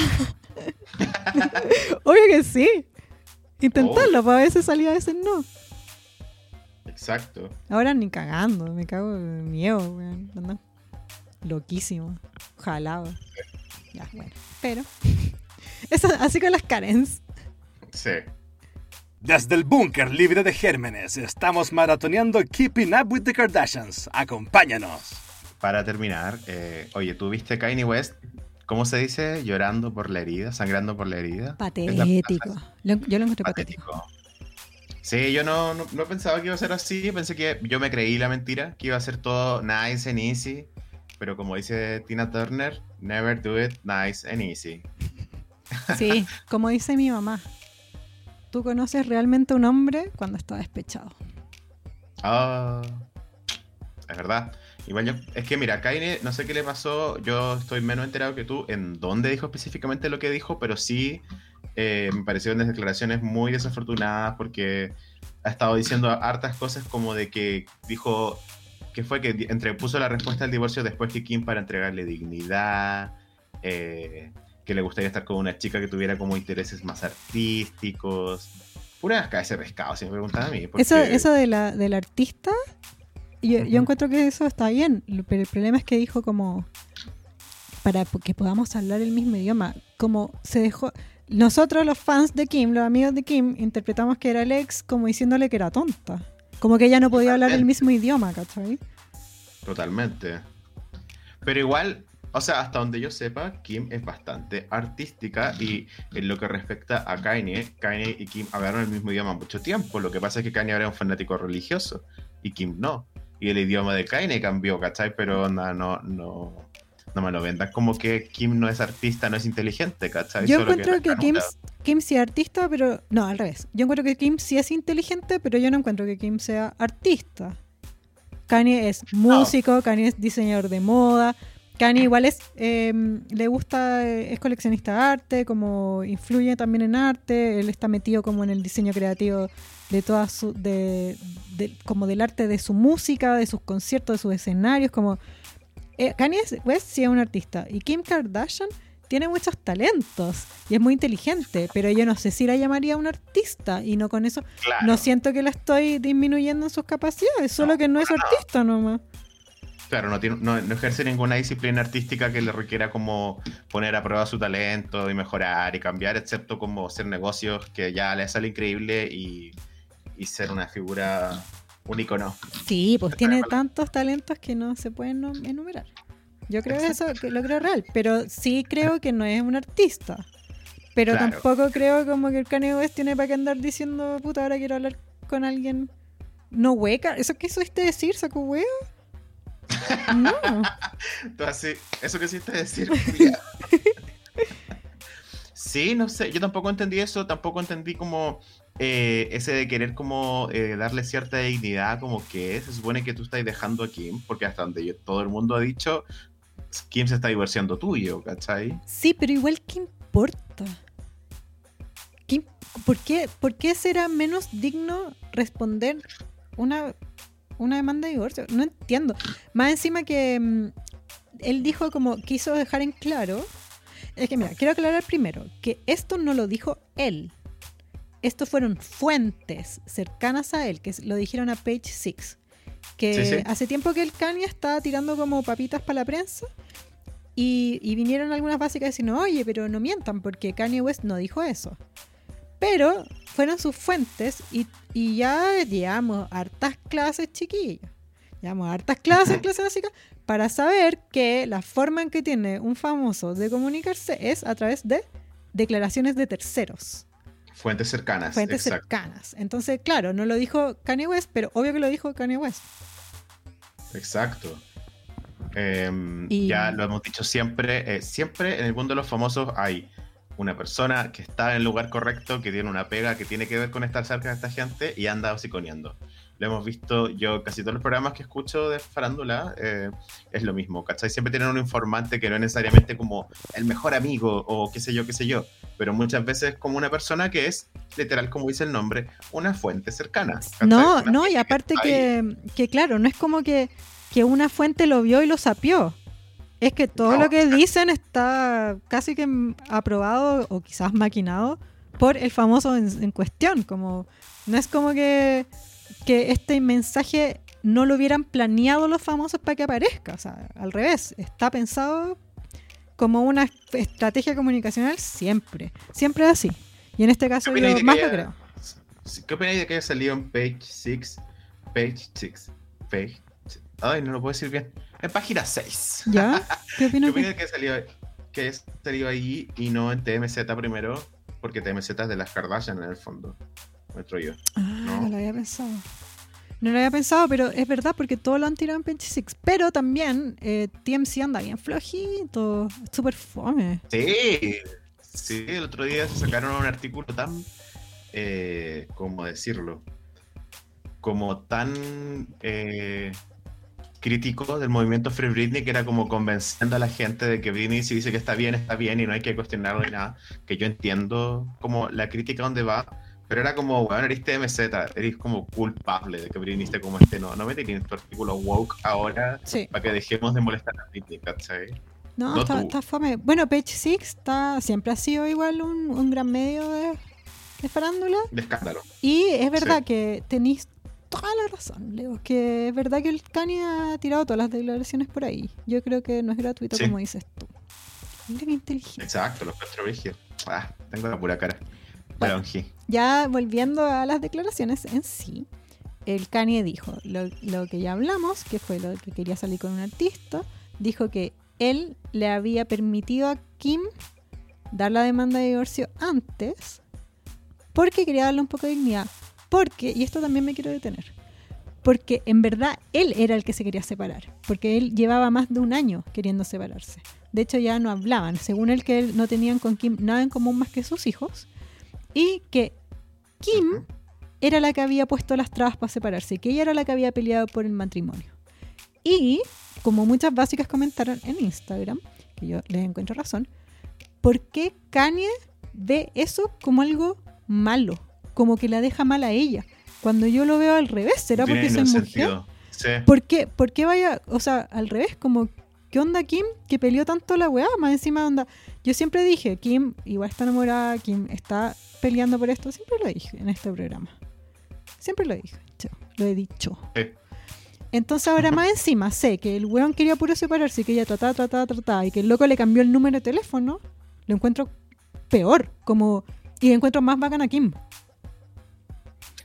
Speaker 1: Obvio que sí. Intentarlo, pues a veces salía, a veces no.
Speaker 2: Exacto.
Speaker 1: Ahora ni cagando, me cago de miedo, weón. Loquísimo. Jalado. Ya, bueno. Pero. Eso, así con las Karens.
Speaker 2: Sí.
Speaker 3: Desde el búnker libre de gérmenes, estamos maratoneando Keeping Up with the Kardashians. Acompáñanos.
Speaker 2: Para terminar, eh, oye, ¿tú viste Kanye West? ¿Cómo se dice? Llorando por la herida, sangrando por la herida. La-
Speaker 1: Patético. Yo lo encontré patético.
Speaker 2: Patético. Sí, yo no, no, no pensaba que iba a ser así. Pensé que yo me creí la mentira, que iba a ser todo nice and easy. Pero como dice Tina Turner, never do it nice and easy.
Speaker 1: Sí, como dice mi mamá. Tú conoces realmente a un hombre cuando está despechado.
Speaker 2: Ah, es verdad. Es que mira, Kanye, no sé qué le pasó, yo estoy menos enterado que tú en dónde dijo específicamente lo que dijo, pero sí eh, me parecieron unas declaraciones muy desafortunadas porque ha estado diciendo hartas cosas como de que dijo que fue que di- entre, puso la respuesta al divorcio después que Kim para entregarle dignidad, eh, que le gustaría estar con una chica que tuviera como intereses más artísticos. Pura cabeza de pescado, si me preguntan a mí. porque-
Speaker 1: Eso, eso de la, del artista, yo, encuentro que eso está bien, pero el problema es que dijo como para que podamos hablar el mismo idioma, como se dejó, nosotros los fans de Kim, los amigos de Kim, interpretamos que era el ex como diciéndole que era tonta, como que ella no podía hablar el mismo idioma, ¿cachai?
Speaker 2: Totalmente. Pero igual, o sea, hasta donde yo sepa, Kim es bastante artística y en lo que respecta a Kanye, Kanye y Kim hablaron el mismo idioma mucho tiempo. Lo que pasa es que Kanye ahora es un fanático religioso y Kim no. Y el idioma de Kanye cambió, ¿cachai? Pero onda, no, no, no me lo vendan como que Kim no es artista, no es inteligente, ¿cachai?
Speaker 1: Yo
Speaker 2: Solo
Speaker 1: encuentro que Kim. Kim sí es artista, pero no, al revés. Yo encuentro que Kim sí es inteligente, pero yo no encuentro que Kim sea artista. Kanye es músico, Kanye es diseñador de moda, Kanye igual es, eh, le gusta, eh, es coleccionista de arte, como influye también en arte, él está metido como en el diseño creativo de todas su, de, de- como del arte de su música, de sus conciertos, de sus escenarios, como eh, Kanye West sí es un artista. Y Kim Kardashian tiene muchos talentos y es muy inteligente, pero yo no sé si la llamaría un artista y no con eso
Speaker 2: Claro,
Speaker 1: no siento que la estoy disminuyendo en sus capacidades, solo que no es artista nomás.
Speaker 2: Claro no, tiene, no, no ejerce ninguna disciplina artística que le requiera como poner a prueba su talento y mejorar y cambiar, excepto como hacer negocios que ya le sale increíble y, y ser una figura, un icono.
Speaker 1: Sí, pues tiene tantos talentos que no se pueden enumerar. Yo creo eso, que lo creo real, pero sí creo que no es un artista. Pero
Speaker 2: Claro.
Speaker 1: tampoco creo como que el Kanye West tiene para qué andar diciendo, puta, ahora quiero hablar con alguien. No hueca, ¿eso qué supiste decir, saco huevo? No.
Speaker 2: Entonces, eso que hiciste decir. Sí, no sé, yo tampoco entendí eso, tampoco entendí como eh, ese de querer como eh, darle cierta dignidad como que es. Se supone que tú estás dejando a Kim, porque hasta donde yo- todo el mundo ha dicho, Kim se está divorciando tuyo, ¿cachai?
Speaker 1: Sí, pero igual, ¿qué importa? ¿Qué por, qué, ¿Por qué será menos digno responder una, una demanda de divorcio? No entiendo. Más encima que mm, él dijo como quiso dejar en claro. Es que mira, quiero aclarar primero que esto no lo dijo él. Estos fueron fuentes cercanas a él, que lo dijeron a Page Six. Que
Speaker 2: Sí, sí.
Speaker 1: hace tiempo que el Kanye estaba tirando como papitas para la prensa. Y, y vinieron algunas básicas diciendo, oye, pero no mientan, porque Kanye West no dijo eso. Pero fueron sus fuentes y, y ya llevamos hartas clases, chiquillos. llevamos hartas clases, clases básicas, para saber que la forma en que tiene un famoso de comunicarse es a través de declaraciones de terceros.
Speaker 2: Fuentes cercanas.
Speaker 1: Fuentes cercanas. Entonces, claro, no lo dijo Kanye West, pero obvio que lo dijo Kanye West.
Speaker 2: Exacto. Em, ya lo hemos dicho siempre, eh, siempre en el mundo de los famosos hay una persona que está en el lugar correcto, que tiene una pega que tiene que ver con estar cerca de esta gente y anda hociconeando. Lo hemos visto yo, casi todos los programas que escucho de farándula, eh, es lo mismo, ¿cachai? Siempre tienen un informante que no es necesariamente como el mejor amigo o qué sé yo, qué sé yo, pero muchas veces como una persona que es, literal, como dice el nombre, una fuente cercana.
Speaker 1: No, no, y aparte que, que, claro, no es como que que una fuente lo vio y lo sapió. Es que todo lo que dicen está casi que aprobado o quizás maquinado por el famoso en, cuestión. Como, no es como que, que este mensaje no lo hubieran planeado los famosos para que aparezca. O sea, al revés, está pensado como una estrategia comunicacional siempre. Siempre así. Y en este caso yo más lo creo.
Speaker 2: ¿Qué opináis de que haya salido en Page 6? Page 6. Page Ay, no lo puedo decir bien. En página 6.
Speaker 1: ¿Ya?
Speaker 2: ¿Qué opinas? ¿Qué que salió, que salió ahí y no en TMZ primero? Porque TMZ es de las Kardashian en el fondo. Nuestro yo.
Speaker 1: Ah, no. lo había pensado. No lo había pensado, pero es verdad porque todo lo han tirado en 26. Pero también eh, TMC anda bien flojito. Súper fome.
Speaker 2: Sí. Sí, el otro día se sacaron un artículo tan. Eh, ¿Cómo decirlo? Como tan. Eh, crítico del movimiento Free Britney, que era como convenciendo a la gente de que Britney si dice que está bien, está bien y no hay que cuestionarlo ni nada, que yo entiendo como la crítica donde va, pero era como, bueno, eres TMZ, eres como culpable de que Britney esté como este, no, no me tienes tu artículo woke ahora para que dejemos de molestar a Britney, ¿cachai?
Speaker 1: No, está, fome. Bueno, Page Six está, siempre ha sido igual un, gran medio de, de farándula.
Speaker 2: De escándalo.
Speaker 1: Y es verdad que tenéis toda la razón, Leo. Que es verdad que el Kanye ha tirado todas las declaraciones por ahí. Yo creo que no es gratuito como dices tú. Mira inteligente.
Speaker 2: Exacto, los cuatro Ah, tengo la pura cara.
Speaker 1: ya volviendo a las declaraciones en sí, el Kanye dijo lo, lo que ya hablamos, que fue lo que quería salir con un artista. Dijo que él le había permitido a Kim dar la demanda de divorcio antes porque quería darle un poco de dignidad. Porque, y esto también me quiero detener, porque en verdad él era el que se quería separar, porque él llevaba más de un año queriendo separarse. De hecho ya no hablaban, según él que él no tenían con Kim nada en común más que sus hijos, y que Kim era la que había puesto las trabas para separarse, que ella era la que había peleado por el matrimonio. Y, como muchas básicas comentaron en Instagram, que yo les encuentro razón, ¿por qué Kanye ve eso como algo malo? Como que la deja mal a ella. Cuando yo lo veo al revés, ¿será porque es mujer? Sí. ¿Por qué? ¿Por qué vaya, o sea, al revés, como ¿qué onda Kim? Que peleó tanto la weá, más encima onda. Yo siempre dije, Kim igual está enamorada, Kim está peleando por esto, siempre lo dije en este programa. Siempre lo dije, lo he dicho. Entonces ahora más encima sé que el weón quería puro separarse y que ella trataba, trataba, trataba y que el loco le cambió el número de teléfono, lo encuentro peor, como y encuentro más bacán a Kim.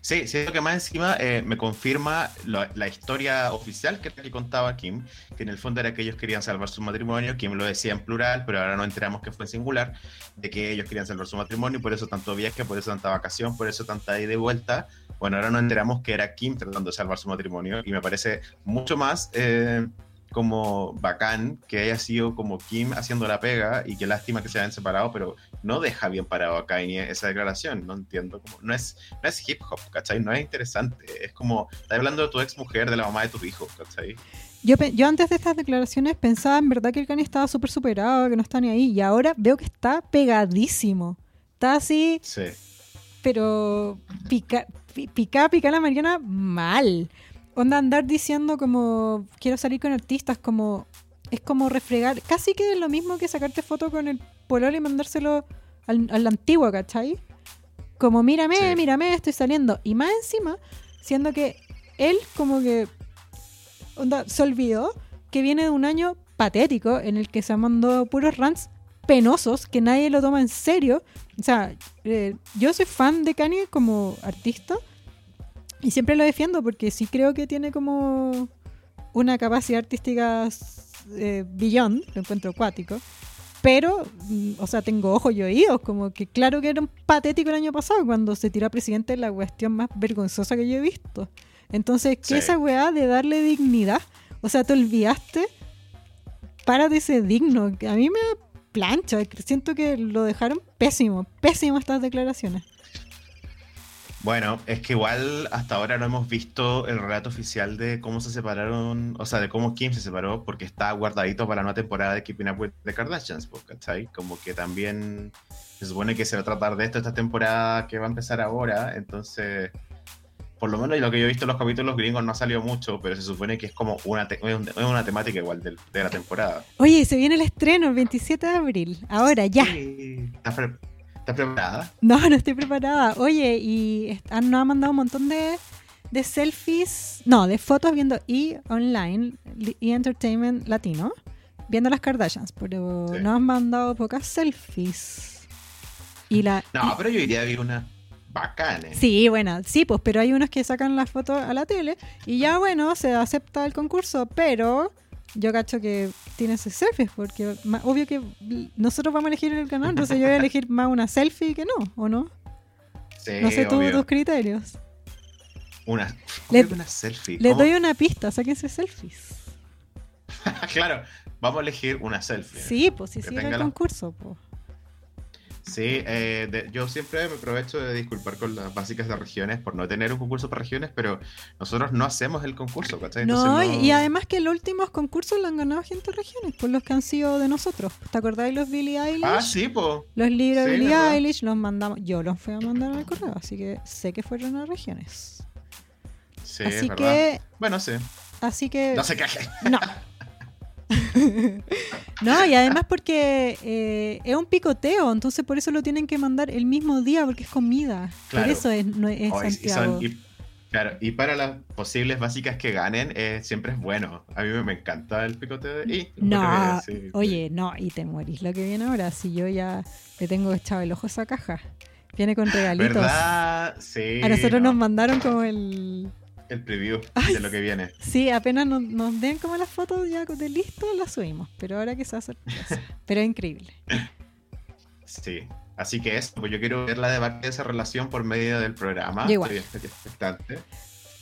Speaker 2: Sí, siento que más encima eh, me confirma la historia oficial que, que contaba Kim, que en el fondo era que ellos querían salvar su matrimonio, Kim lo decía en plural, pero ahora no enteramos que fue en singular, de que ellos querían salvar su matrimonio, y por eso tanto viaje, por eso tanta vacación, por eso tanta ida y vuelta. Bueno, ahora no enteramos que era Kim tratando de salvar su matrimonio, y me parece mucho más... Eh, como bacán que haya sido como Kim haciendo la pega y qué lástima que se hayan separado, pero no deja bien parado a Kanye esa declaración, no entiendo, como, no, es, no es hip hop, ¿cachai? No es interesante, es como, estás hablando de tu ex mujer, de la mamá de tu hijo, ¿cachai?
Speaker 1: Yo, yo antes de estas declaraciones pensaba en verdad que el Kanye estaba súper superado, que no está ni ahí, y ahora veo que está pegadísimo, está así,
Speaker 2: sí.
Speaker 1: pero pica, pica, pica la Mariana mal onda andar diciendo como quiero salir con artistas, como es como refregar, casi que es lo mismo que sacarte foto con el pololo y mandárselo al, al antiguo, ¿cachai? Como mírame, mírame, estoy saliendo. Y más encima, siendo que él como que onda, se olvidó que viene de un año patético en el que se mandó puros rants penosos que nadie lo toma en serio. O sea, eh, yo soy fan de Kanye como artista, y siempre lo defiendo porque sí creo que tiene como una capacidad artística eh, billón, lo encuentro acuático. Pero, mm, o sea, tengo ojos y oídos, como que claro que era un patético el año pasado cuando se tiró a presidente la cuestión más vergonzosa que yo he visto. Entonces, ¿qué esa weá de darle dignidad? O sea, te olvidaste, para de ser digno. A mí me plancha, siento que lo dejaron pésimo, pésimo estas declaraciones.
Speaker 2: Bueno, es que igual hasta ahora no hemos visto el relato oficial de cómo se separaron, o sea, de cómo Kim se separó, porque está guardadito para la nueva temporada de Keeping Up with the Kardashians, pues, ¿cachai? Como que también se supone que se va a tratar de esto esta temporada que va a empezar ahora, entonces, por lo menos lo que yo he visto en los capítulos gringos no ha salido mucho, pero se supone que es como una, una temática igual de, la temporada.
Speaker 1: Oye, se viene el estreno el 27 de abril, ahora ya.
Speaker 2: Sí, ¿Estás preparada?
Speaker 1: No, no estoy preparada. Oye, y nos ha mandado un montón de, de selfies, no, de fotos viendo E! Online, E! Entertainment Latino, viendo las Kardashians, pero nos han mandado pocas selfies. Y la,
Speaker 2: no, pero yo iría a ver una bacana.
Speaker 1: Sí, bueno, sí, pues, pero hay unos que sacan las fotos a la tele y ya, bueno, se acepta el concurso, pero yo cacho que tiene ese selfies, porque obvio que nosotros vamos a elegir el canal, entonces yo voy a elegir más una selfie que no, ¿o no?
Speaker 2: Sí,
Speaker 1: no sé tus criterios.
Speaker 2: Una, le, una selfie.
Speaker 1: Le doy una pista, sáquense selfies.
Speaker 2: claro, vamos a elegir una selfie.
Speaker 1: Sí, pues si sigue el concurso, pues.
Speaker 2: Sí, eh, yo siempre me aprovecho de disculpar con las básicas de regiones por no tener un concurso para regiones, pero nosotros no hacemos el concurso, ¿cachai?
Speaker 1: No, y además que los últimos concursos lo han ganado gente de regiones, por los que han sido de nosotros. ¿Te acordáis los Billie Eilish?
Speaker 2: Ah, sí, po.
Speaker 1: Los libros de Billie Eilish los mandamos, yo los fui a mandar al correo, así que sé que fueron a regiones.
Speaker 2: Sí, así que... Bueno, sí.
Speaker 1: Así que...
Speaker 2: No se queje.
Speaker 1: No. no, y además porque eh, es un picoteo, entonces por eso lo tienen que mandar el mismo día porque es comida. Por eso es, no, es Santiago.
Speaker 2: Y, claro, y para las posibles básicas que ganen, eh, siempre es bueno. A mí me, encanta el picoteo de... Y,
Speaker 1: no, oye, no, y te morís lo que viene ahora. Si yo ya le tengo echado el ojo a esa caja. Viene con regalitos.
Speaker 2: ¿Verdad? Sí.
Speaker 1: A nosotros nos mandaron como el
Speaker 2: el preview de lo que viene.
Speaker 1: Sí, apenas nos, den como las fotos ya de listo, las subimos. Pero ahora que se hace Pero es increíble.
Speaker 2: Sí. Así que eso, pues yo quiero ver la debate de esa relación por medio del programa.
Speaker 1: igual. Estoy expectante.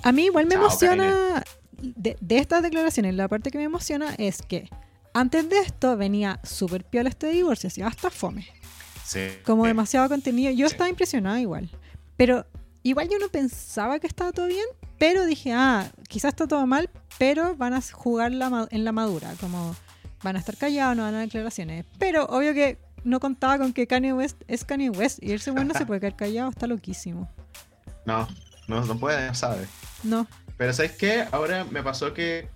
Speaker 1: A mí igual me emociona de, estas declaraciones, la parte que me emociona es que antes de esto venía súper piola este divorcio, así hasta fome.
Speaker 2: Sí.
Speaker 1: Como demasiado contenido. Yo estaba impresionada igual. Pero igual yo no pensaba que estaba todo bien, pero dije, ah, quizás está todo mal, pero van a jugar en la madura, como van a estar callados, no van a dar declaraciones. Pero obvio que no contaba con que Kanye West es Kanye West y ese bueno no se puede quedar callado, está loquísimo.
Speaker 2: No, no, no puede, sabe.
Speaker 1: No.
Speaker 2: Pero ¿sabes qué? Ahora me pasó que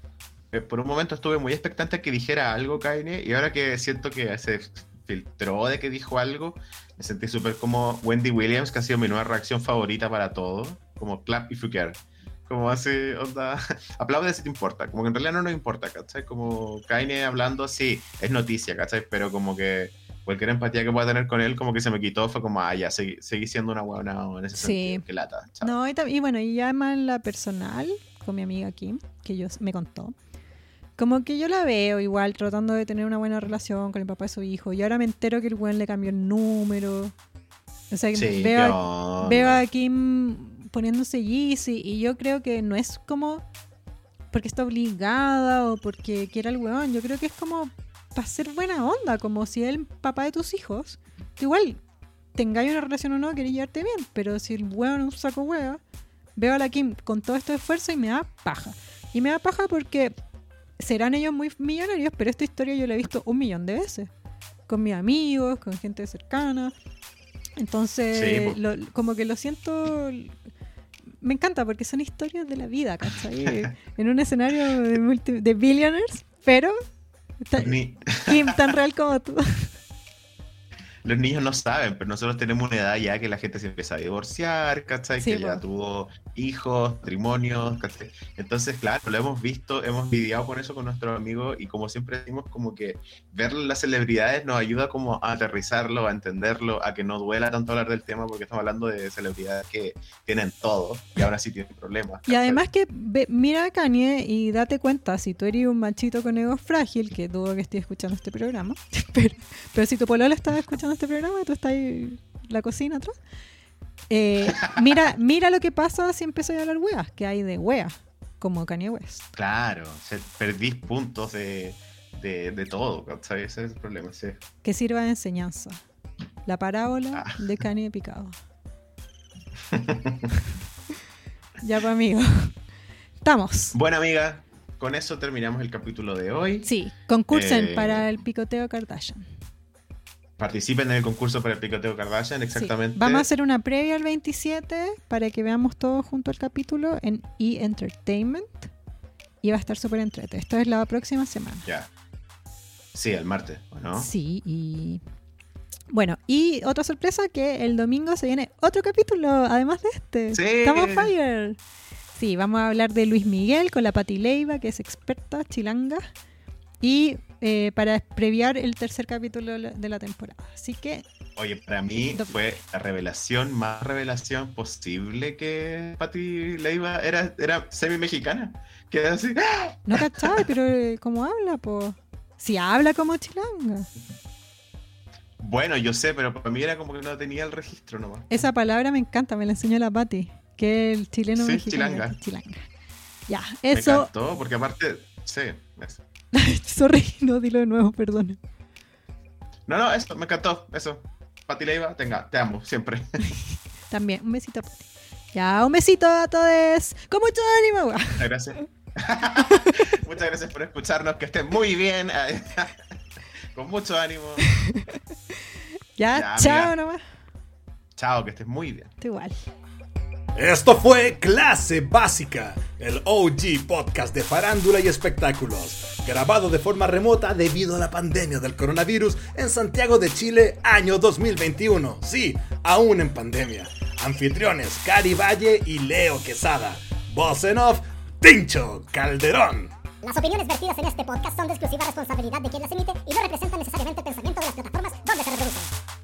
Speaker 2: eh, por un momento estuve muy expectante que dijera algo Kanye y ahora que siento que se filtró de que dijo algo, me sentí súper como Wendy Williams, que ha sido mi nueva reacción favorita para todo, como clap if you care. Como así, onda, aplaude si te importa, como que en realidad no nos importa, ¿cachai? Como Kaine hablando, sí, es noticia, ¿cachai? Pero como que cualquier empatía que pueda tener con él, como que se me quitó, fue como, ah, ya, seguí, siendo una buena en ese sentido, que lata.
Speaker 1: No, y, y, bueno, y ya más en la personal, con mi amiga Kim, que yo me contó, como que yo la veo igual tratando de tener una buena relación con el papá de su hijo, y ahora me entero que el buen le cambió el número. O sea, veo, veo a Kim poniéndose Yeezy y yo creo que no es como porque está obligada o porque quiera el weón, yo creo que es como para ser buena onda, como si el papá de tus hijos, igual tengáis una relación o no, queréis llevarte bien, pero si el weón es un saco hueá, veo a la Kim con todo este esfuerzo y me da paja. Y me da paja porque serán ellos muy millonarios, pero esta historia yo la he visto un millón de veces. Con mis amigos, con gente cercana. Entonces, como que lo siento me encanta porque son historias de la vida, ¿cachai? en un escenario de, de billionaires, pero tan, tan real como tú.
Speaker 2: los niños no saben, pero nosotros tenemos una edad ya que la gente se empieza a divorciar, ¿cachai? que ya tuvo hijos, matrimonios, ¿cachai? Entonces, claro, lo hemos visto, hemos lidiado con eso con nuestros amigos y como siempre decimos, como que ver las celebridades nos ayuda como a aterrizarlo, a entenderlo, a que no duela tanto hablar del tema porque estamos hablando de celebridades que tienen todo y ahora sí tienen problemas.
Speaker 1: Y además que mira a Kanye y date cuenta, si tú eres un machito con ego frágil, que dudo que estés escuchando este programa, pero, pero si tu polola estaba escuchando este programa tú estás ahí en la cocina atrás, eh, mira, mira lo que pasa si empiezo a hablar weas, que hay de weas, como Kanye West.
Speaker 2: Claro, se perdís puntos de, de, todo, ¿sabes? Ese es el problema, sí.
Speaker 1: Que sirva de enseñanza. La parábola ah. de Kanye picado. ya, pues, amigo. Estamos.
Speaker 2: Buena amiga, con eso terminamos el capítulo de hoy.
Speaker 1: Sí, concursen eh, para el picoteo Kardashian.
Speaker 2: Participen en el concurso para el picoteo Kardashian, exactamente.
Speaker 1: Vamos a hacer una previa el 27 para que veamos todo junto al capítulo en E! Entertainment. Y va a estar súper entrete. Esto es la próxima semana.
Speaker 2: Ya. Sí, el martes, ¿no?
Speaker 1: Sí, y. Bueno, y otra sorpresa que el domingo se viene otro capítulo, además de este. Sí. Estamos fire. Sí, vamos a hablar de Luis Miguel con la Pati Leiva, que es experta chilanga. Y eh, para previar el tercer capítulo de la temporada. Así que.
Speaker 2: Oye, para mí fue la revelación más revelación posible que Pati Leiva era, era semi-mexicana. Que así. ¡ah!
Speaker 1: No cachai, pero eh, ¿cómo habla, po? Si habla como chilanga.
Speaker 2: Bueno, yo sé, pero para mí era como que no tenía el registro nomás.
Speaker 1: Esa palabra me encanta, me la enseñó la Pati. Que el chileno
Speaker 2: sí, Chilanga.
Speaker 1: chilanga. Ya, eso. Me
Speaker 2: encantó, porque aparte. Sí, eso.
Speaker 1: Sorry, no, dilo de nuevo, perdón.
Speaker 2: No, no, eso, me encantó, eso. Pati Leiva, tenga, te amo, siempre.
Speaker 1: También, un besito a Pati. Ya, un besito a todos. Con mucho ánimo.
Speaker 2: Muchas gracias. Muchas gracias por escucharnos, que estén muy bien. Con mucho ánimo.
Speaker 1: Ya, chao nomás.
Speaker 2: Chao, que estés muy bien.
Speaker 1: igual.
Speaker 3: Esto fue Clase Básica, el OG podcast de farándula y espectáculos, grabado de forma remota debido a la pandemia del coronavirus en Santiago de Chile año 2021. Sí, aún en pandemia. Anfitriones Cari Valle y Leo Quesada. Voz en off, Tincho Calderón.
Speaker 4: Las opiniones vertidas en este podcast son de exclusiva responsabilidad de quien las emite y no representan necesariamente el pensamiento de las plataformas donde se reproducen.